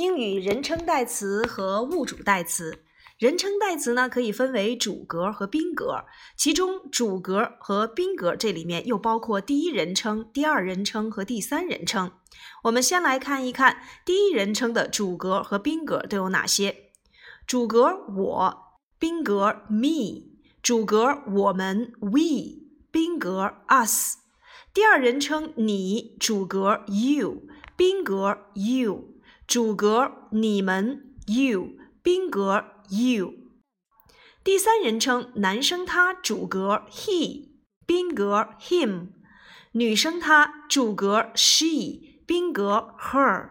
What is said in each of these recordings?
英语人称代词和物主代词。人称代词呢，可以分为主格和宾格，其中主格和宾格这里面又包括第一人称、第二人称和第三人称。我们先来看一看第一人称的主格和宾格都有哪些。主格我，宾格 me，主格我们 we，宾格 us。第二人称你，主格 you，宾格 you。主格你们 you，宾格 you。第三人称男生他主格 he，宾格 him。女生他主格 she，宾格 her。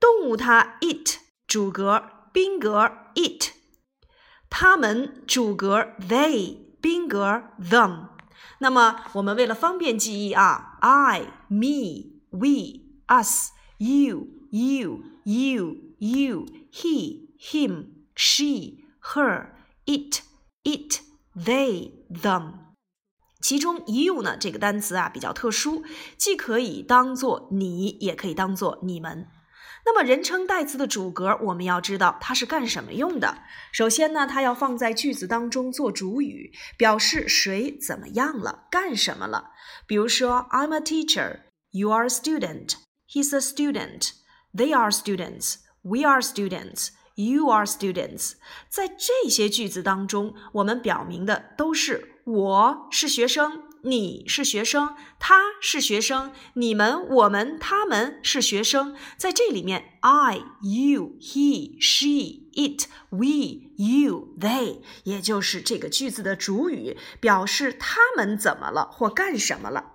动物它 it 主格宾格 it。他们主格 they，宾格 them。那么我们为了方便记忆啊，I me we us you。You, you, you, he, him, she, her, it, it, they, them。其中 you 呢这个单词啊比较特殊，既可以当做你，也可以当做你们。那么人称代词的主格，我们要知道它是干什么用的。首先呢，它要放在句子当中做主语，表示谁怎么样了，干什么了。比如说，I'm a teacher, you are a student, he's a student。They are students. We are students. You are students. 在这些句子当中，我们表明的都是我是学生，你是学生，他是学生，你们、我们、他们是学生。在这里面，I, you, he, she, it, we, you, they，也就是这个句子的主语，表示他们怎么了或干什么了。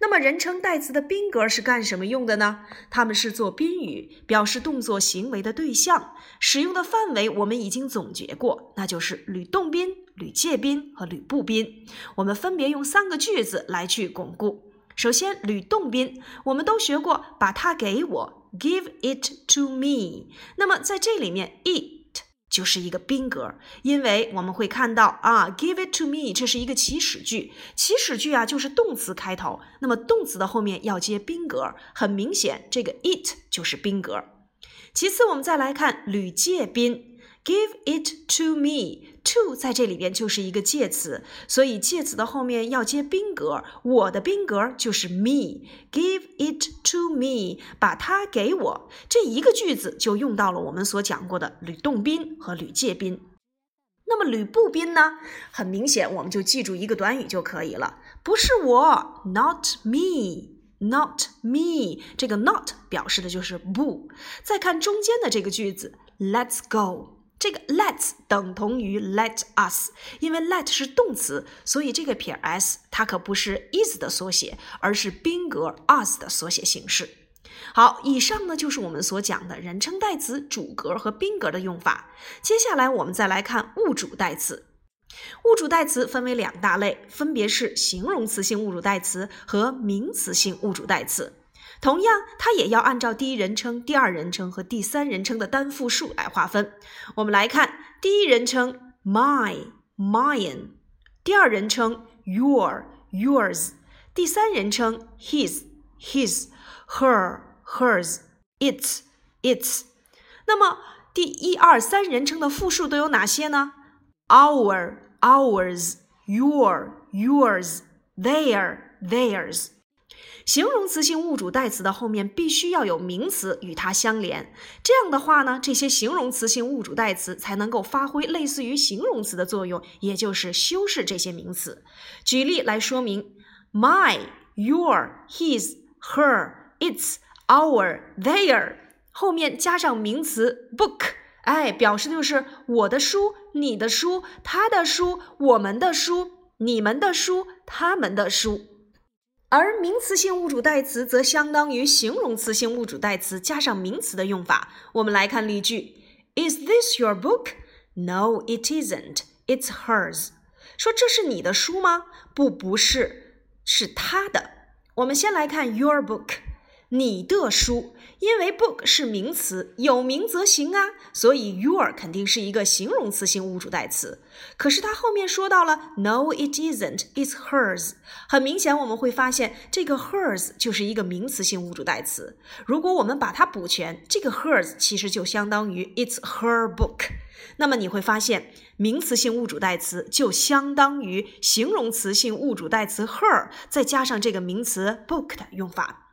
那么人称代词的宾格是干什么用的呢？它们是做宾语，表示动作行为的对象。使用的范围我们已经总结过，那就是吕动宾、吕介宾和吕布宾。我们分别用三个句子来去巩固。首先，吕动宾，我们都学过，把它给我，give it to me。那么在这里面，it。就是一个宾格，因为我们会看到啊，give it to me，这是一个祈使句。祈使句啊，就是动词开头，那么动词的后面要接宾格，很明显，这个 it 就是宾格。其次，我们再来看吕介宾。Give it to me. To 在这里边就是一个介词，所以介词的后面要接宾格。我的宾格就是 me. Give it to me. 把它给我。这一个句子就用到了我们所讲过的吕洞宾和吕介宾。那么吕布宾呢？很明显，我们就记住一个短语就可以了，不是我，not me. Not me. 这个 not 表示的就是不。再看中间的这个句子，Let's go. 这个 let's 等同于 let us，因为 let 是动词，所以这个撇 s 它可不是 is 的缩写，而是宾格 us 的缩写形式。好，以上呢就是我们所讲的人称代词主格和宾格的用法。接下来我们再来看物主代词。物主代词分为两大类，分别是形容词性物主代词和名词性物主代词。同样，它也要按照第一人称、第二人称和第三人称的单复数来划分。我们来看第一人称 my、mine，第二人称 your、yours，第三人称 his、his、her、hers、its、its。那么第一二三人称的复数都有哪些呢？our、ours、your、yours、their、theirs。形容词性物主代词的后面必须要有名词与它相连，这样的话呢，这些形容词性物主代词才能够发挥类似于形容词的作用，也就是修饰这些名词。举例来说明：my、your、his、her、its、our、their，后面加上名词 book，哎，表示的就是我的书、你的书、他的书、我们的书、你们的书、他们的书。而名词性物主代词则相当于形容词性物主代词加上名词的用法。我们来看例句：Is this your book? No, it isn't. It's hers. 说这是你的书吗？不，不是，是他的。我们先来看 your book。你的书，因为 book 是名词，有名则行啊，所以 your 肯定是一个形容词性物主代词。可是它后面说到了 No, it isn't, it's hers。很明显，我们会发现这个 hers 就是一个名词性物主代词。如果我们把它补全，这个 hers 其实就相当于 it's her book。那么你会发现，名词性物主代词就相当于形容词性物主代词 her 再加上这个名词 book 的用法。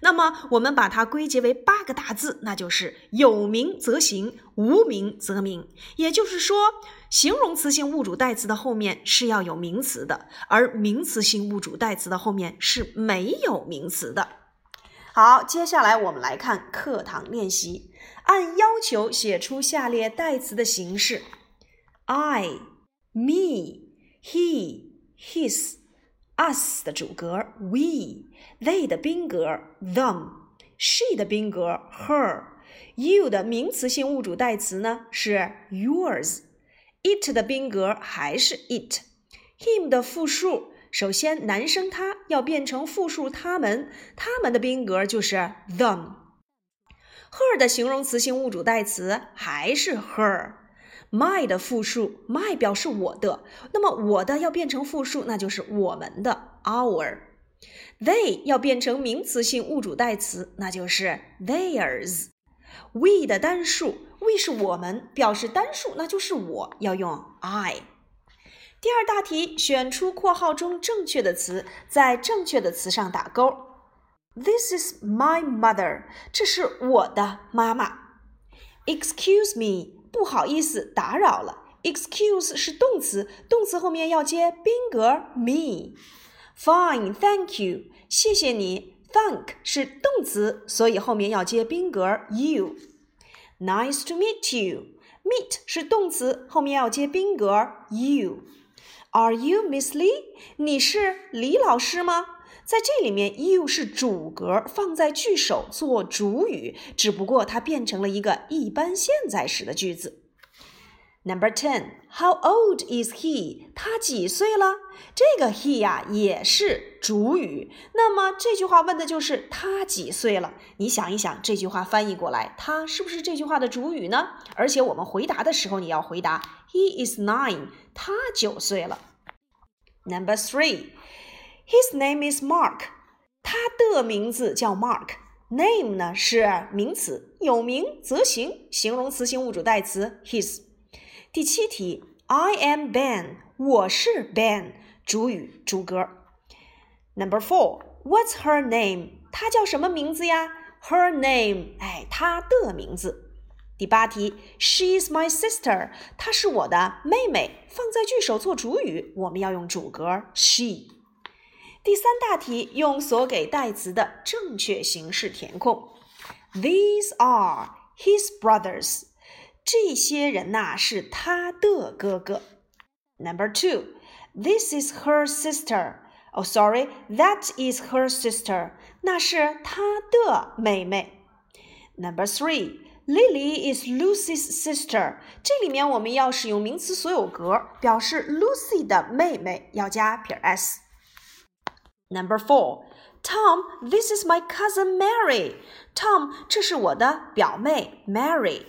那么我们把它归结为八个大字，那就是有名则行，无名则名。也就是说，形容词性物主代词的后面是要有名词的，而名词性物主代词的后面是没有名词的。好，接下来我们来看课堂练习，按要求写出下列代词的形式：I、me、he、his。us 的主格 we They 的宾格 them，she 的宾格 her，you 的名词性物主代词呢是 yours，it 的宾格还是 it，him 的复数，首先男生他要变成复数他们，他们的宾格就是 them，her 的形容词性物主代词还是 her。my 的复数，my 表示我的，那么我的要变成复数，那就是我们的 our。They 要变成名词性物主代词，那就是 theirs。we 的单数，we 是我们，表示单数，那就是我要用 I。第二大题，选出括号中正确的词，在正确的词上打勾。This is my mother，这是我的妈妈。Excuse me。不好意思，打扰了。Excuse 是动词，动词后面要接宾格 me。Fine, thank you，谢谢你。Thank 是动词，所以后面要接宾格 you。Nice to meet you。Meet 是动词，后面要接宾格 you。Are you Miss Lee？你是李老师吗？在这里面，you 是主格，放在句首做主语，只不过它变成了一个一般现在时的句子。Number ten，How old is he？他几岁了？这个 he 呀也是主语。那么这句话问的就是他几岁了？你想一想，这句话翻译过来，他是不是这句话的主语呢？而且我们回答的时候，你要回答 He is nine，他九岁了。Number three。His name is Mark，他的名字叫 Mark。Name 呢是名词，有名则行，形容词性物主代词 his。第七题，I am Ben，我是 Ben，主语主格。Number four，What's her name？她叫什么名字呀？Her name，哎，她的名字。第八题，She's my sister，她是我的妹妹。放在句首做主语，我们要用主格 she。第三大题，用所给代词的正确形式填空。These are his brothers。 这些人呐是他的哥哥。Number two, this is her sister. Oh, sorry, that is her sister. 那是她的妹妹。Number three, Lily is Lucy's sister. 这里面我们要使用名词所有格，表示 Lucy 的妹妹，要加撇 s。Number four, Tom, this is my cousin Mary. Tom，这是我的表妹 Mary.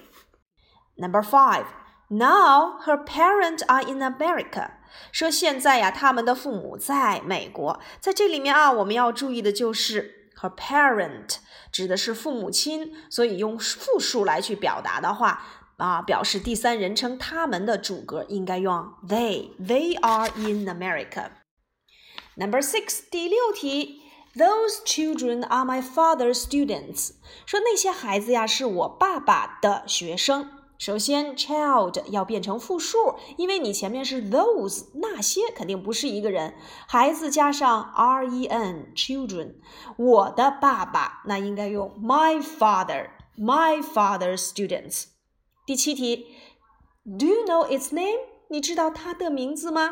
Number five, now her parents are in America. 说现在呀，他们的父母在美国。在这里面啊，我们要注意的就是 her parent 指的是父母亲，所以用复数来去表达的话啊，表示第三人称他们的主格应该用 they. They are in America. Number six，第六题，Those children are my father's students。说那些孩子呀是我爸爸的学生。 首先，child 要变成复数，因为你前面是 those 那些，肯定不是一个人。孩子加上 r e n，children，我的爸爸，那应该用 my father，my father's students。第七题，Do you know its name？你知道它的名字吗？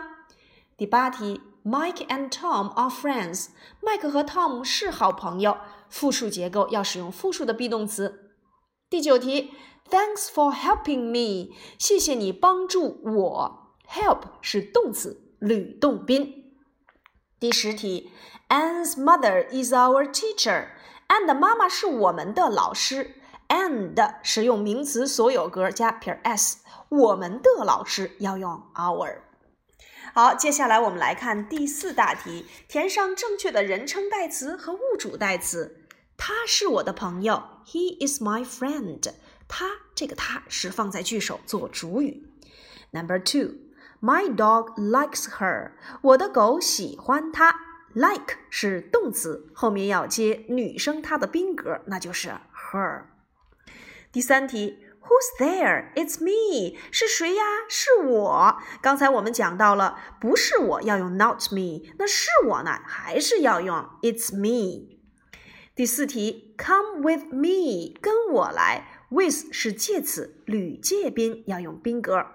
第八题。Mike and Tom are friends. 麦克和 Tom 是好朋友。复数结构要使用复数的 be 动词。第九题，Thanks for helping me. 谢谢你帮助我。Help 是动词，吕洞宾。第十题，Anne's mother is our teacher. and 妈妈是我们的老师，and 使用名词所有格加撇 s，我们的老师要用 our。好，接下来我们来看第四大题，填上正确的人称代词和物主代词。他是我的朋友，He is my friend。他这个他是放在句首做主语。Number two，My dog likes her。我的狗喜欢它。Like 是动词，后面要接女生她的宾格，那就是 her。第三题。Who's there? It's me. 是谁呀？是我。刚才我们讲到了，不是我要用 not me，那是我呢，还是要用 It's me。第四题，Come with me，跟我来。With 是介词，履介宾要用宾格。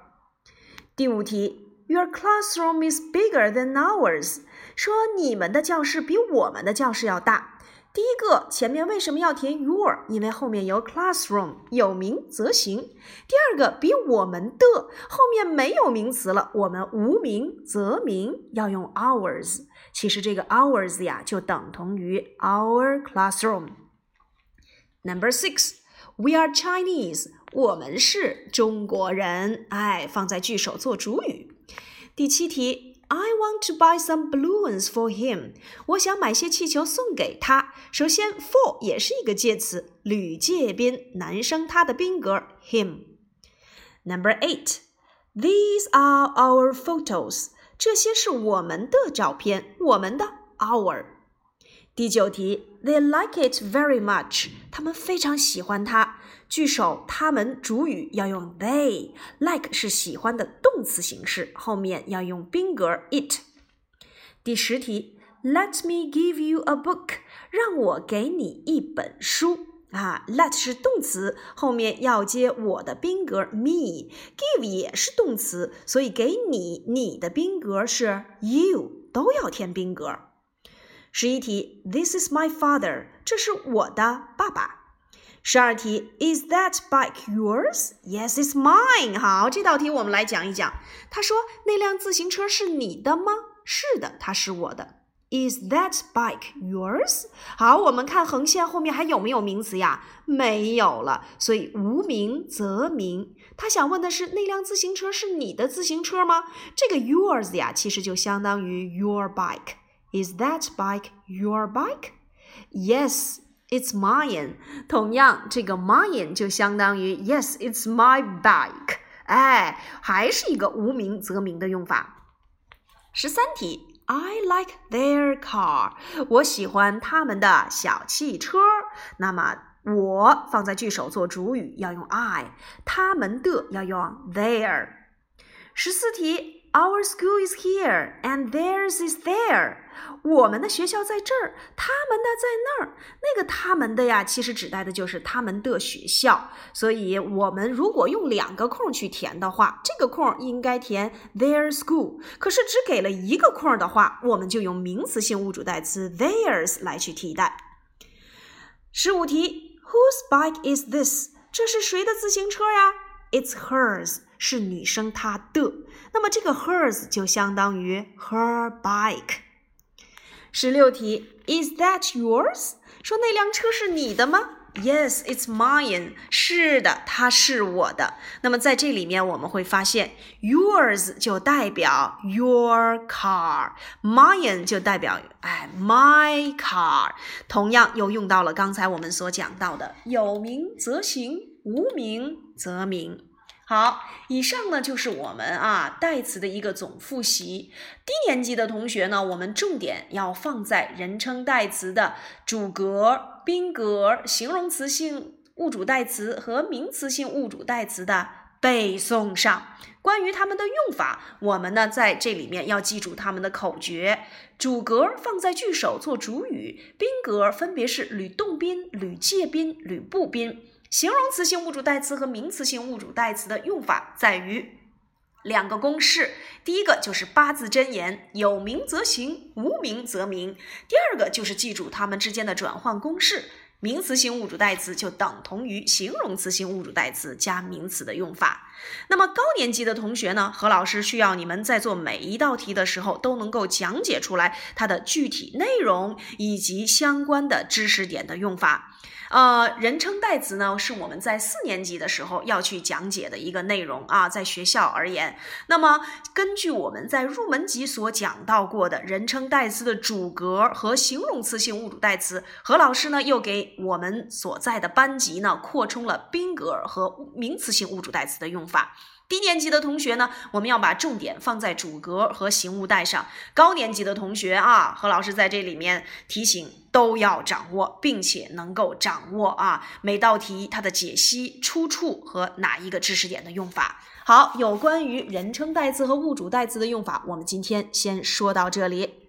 第五题，Your classroom is bigger than ours，说你们的教室比我们的教室要大。第一个前面为什么要填 your？因为后面有 classroom，有名则行。第二个比我们的后面没有名词了，我们无名则名，要用 ours。其实这个 ours 呀就等同于 our classroom。Number six six，we are Chinese，我们是中国人。哎，放在句首做主语。第七题。I want to buy some balloons for him。我想买些气球送给他。首先，for 也是一个介词，吕介宾，男生他的宾格 him。Number eight, these are our photos。这些是我们的照片，我们的 our。第九题 ，They like it very much。他们非常喜欢它。句首他们主语要用 they，like 是喜欢的动词形式，后面要用宾格 it。第十题，Let me give you a book。让我给你一本书啊。Let 是动词，后面要接我的宾格 me。Give 也是动词，所以给你你的宾格是 you，都要填宾格。十一题，This is my father，这是我的爸爸。十二题，Is that bike yours？Yes, it's mine。好，这道题我们来讲一讲。他说那辆自行车是你的吗？是的，它是我的。Is that bike yours？好，我们看横线后面还有没有名词呀？没有了，所以无名则名。他想问的是那辆自行车是你的自行车吗？这个 yours 呀，其实就相当于 your bike。Is that bike your bike? Yes, it's mine. 同样，这个 mine 就相当于 Yes, it's my bike. 哎，还是一个无名则名的用法。十三题，I like their car. 我喜欢他们的小汽车。那么我放在句首做主语要用 I，他们的要用 their。十四题。Our school is here, and theirs is there. 我们的学校在这儿，他们的在那儿。那个他们的呀，其实指代的就是他们的学校。所以，我们如果用两个空去填的话，这个空应该填 their school。可是只给了一个空的话，我们就用名词性物主代词 theirs 来去替代。十五题，Whose bike is this？这是谁的自行车呀？It's hers，是女生她的。那么这个 hers 就相当于 her bike。十六题，Is that yours？说那辆车是你的吗？Yes, it's mine。是的，它是我的。那么在这里面我们会发现，yours 就代表 your car，mine 就代表哎 my car。同样又用到了刚才我们所讲到的有名则行，无名则名。好，以上呢就是我们啊代词的一个总复习。低年级的同学呢，我们重点要放在人称代词的主格、宾格、形容词性物主代词和名词性物主代词的背诵上。关于它们的用法，我们呢在这里面要记住它们的口诀：主格放在句首做主语，宾格分别是吕洞宾、吕介宾、吕布宾。形容词性物主代词和名词性物主代词的用法在于两个公式，第一个就是八字真言，有名则行，无名则名；第二个就是记住它们之间的转换公式，名词性物主代词就等同于形容词性物主代词加名词的用法。那么高年级的同学呢，何老师需要你们在做每一道题的时候都能够讲解出来它的具体内容以及相关的知识点的用法。呃，人称代词呢，是我们在四年级的时候要去讲解的一个内容啊，在学校而言。那么，根据我们在入门级所讲到过的人称代词的主格和形容词性物主代词，何老师呢又给我们所在的班级呢扩充了宾格和名词性物主代词的用法。低年级的同学呢，我们要把重点放在主格和形物代上。高年级的同学啊，何老师在这里面提醒都要掌握，并且能够掌握啊每道题它的解析出处和哪一个知识点的用法。好，有关于人称代词和物主代词的用法，我们今天先说到这里。